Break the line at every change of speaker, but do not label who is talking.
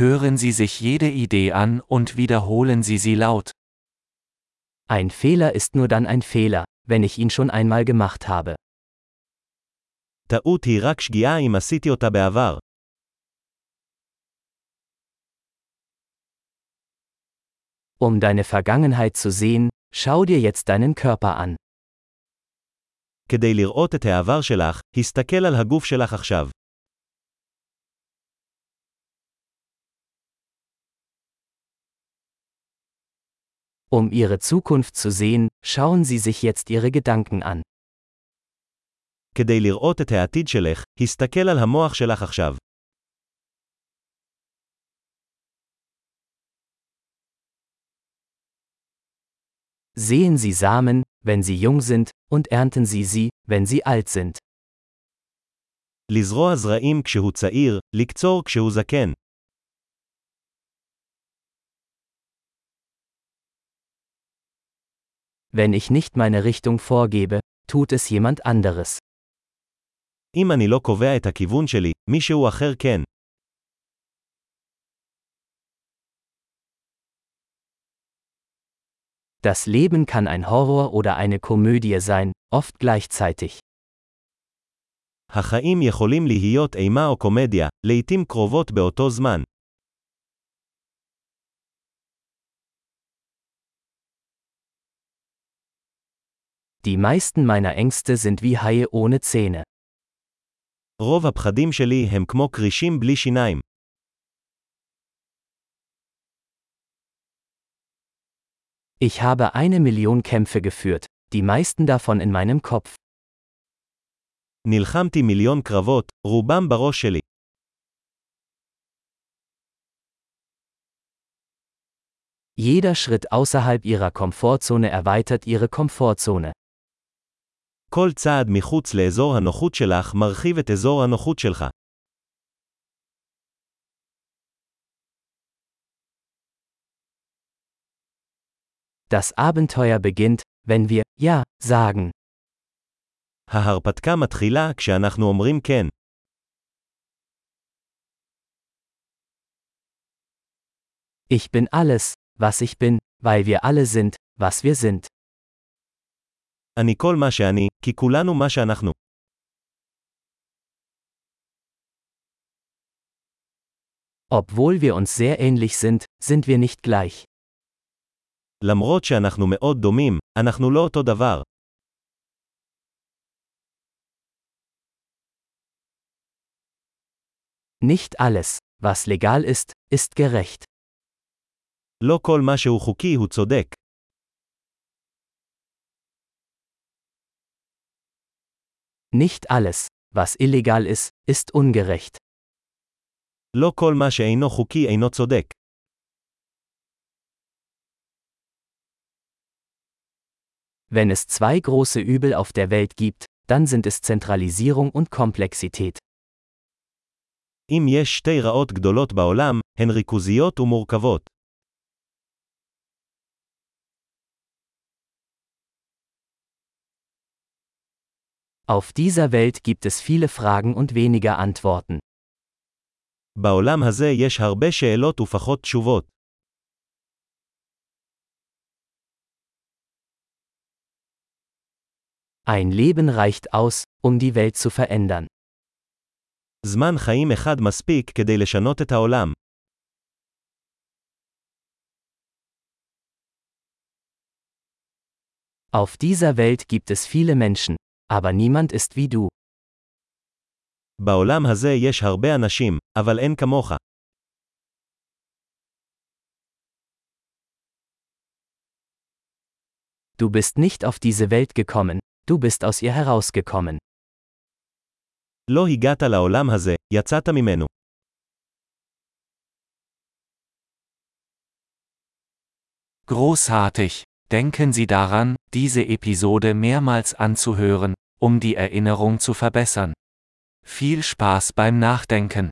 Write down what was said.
Hören Sie sich jede Idee an und wiederholen Sie sie laut.
Ein Fehler ist nur dann ein Fehler, wenn ich ihn schon einmal gemacht habe.
טעות היא רק שגיאה אם עשיתי אותה בעבר.
Um deine Vergangenheit zu sehen, schau dir jetzt deinen Körper an.
כדי לראות את העבר שלך, הסתכל על הגוף שלך עכשיו.
Um ihre Zukunft zu sehen, schauen Sie sich jetzt Ihre Gedanken an.
כדי לראות את העתיד שלך, הסתכל על המוח שלך עכשיו.
Sehen Sie Samen, wenn sie jung sind, und ernten Sie sie, wenn sie alt sind.
לזרוע זרעים כשהוא צעיר, לקצור כשהוא זקן.
Wenn ich nicht meine Richtung vorgebe, tut es jemand anderes.
אם אני לא קובע את הכיוון שלי, מישהו אחר כן.
Das Leben kann ein Horror oder eine Komödie sein, oft gleichzeitig.
החיים יכולים להיות אימה או קומדיה, לעתים קרובות באותו זמן.
Die meisten meiner Ängste sind wie Haie ohne Zähne.
רוב הפחדים שלי הם כמו כרישים בלי שיניים.
Ich habe eine Million Kämpfe geführt, die meisten davon in meinem Kopf.
נלחמתי מיליון קרבות, רובם בראש שלי.
Jeder Schritt außerhalb ihrer Komfortzone erweitert ihre Komfortzone.
כל צעד מחוץ לאזור הנוחות שלך מרחיב את אזור הנוחות שלך.
Das Abenteuer beginnt, wenn wir Ja sagen.
ההרפתקה מתחילה כשאנחנו אומרים כן.
Ich bin alles, was ich bin, weil wir alle sind, was wir sind.
אני כל מה שאני, כי כולנו מה שאנחנו.
Obwohl wir uns sehr ähnlich sind, sind wir nicht gleich.
למרות שאנחנו מאוד דומים, אנחנו לא אותו דבר.
Nicht alles, was legal ist, ist gerecht.
לא כל מה שהוא חוקי הוא צודק.
Nicht alles, was illegal ist, ist ungerecht.
לא כל מה שאינו חוקי אינו צודק.
Wenn es zwei große Übel auf der Welt gibt, dann sind es Zentralisierung und Komplexität.
אם יש שתי רעות גדולות בעולם, הן ריכוזיות ומורכבות.
Auf dieser Welt gibt es viele Fragen und weniger Antworten.
בעולם הזה יש הרבה שאלות ופחות תשובות.
Ein Leben reicht aus, um die Welt zu verändern.
זמן חיים אחד מספיק כדי לשנות את העולם.
Auf dieser Welt gibt es viele Menschen, aber niemand ist wie du.
בעולם הזה יש הרבה אנשים, אבל אין כמוך.
Du bist nicht auf diese Welt gekommen, du bist aus ihr herausgekommen.
לא הגעת לעולם הזה, יצאת ממנו.
Großartig! Denken Sie daran, diese Episode mehrmals anzuhören, um die Erinnerung zu verbessern. Viel Spaß beim Nachdenken!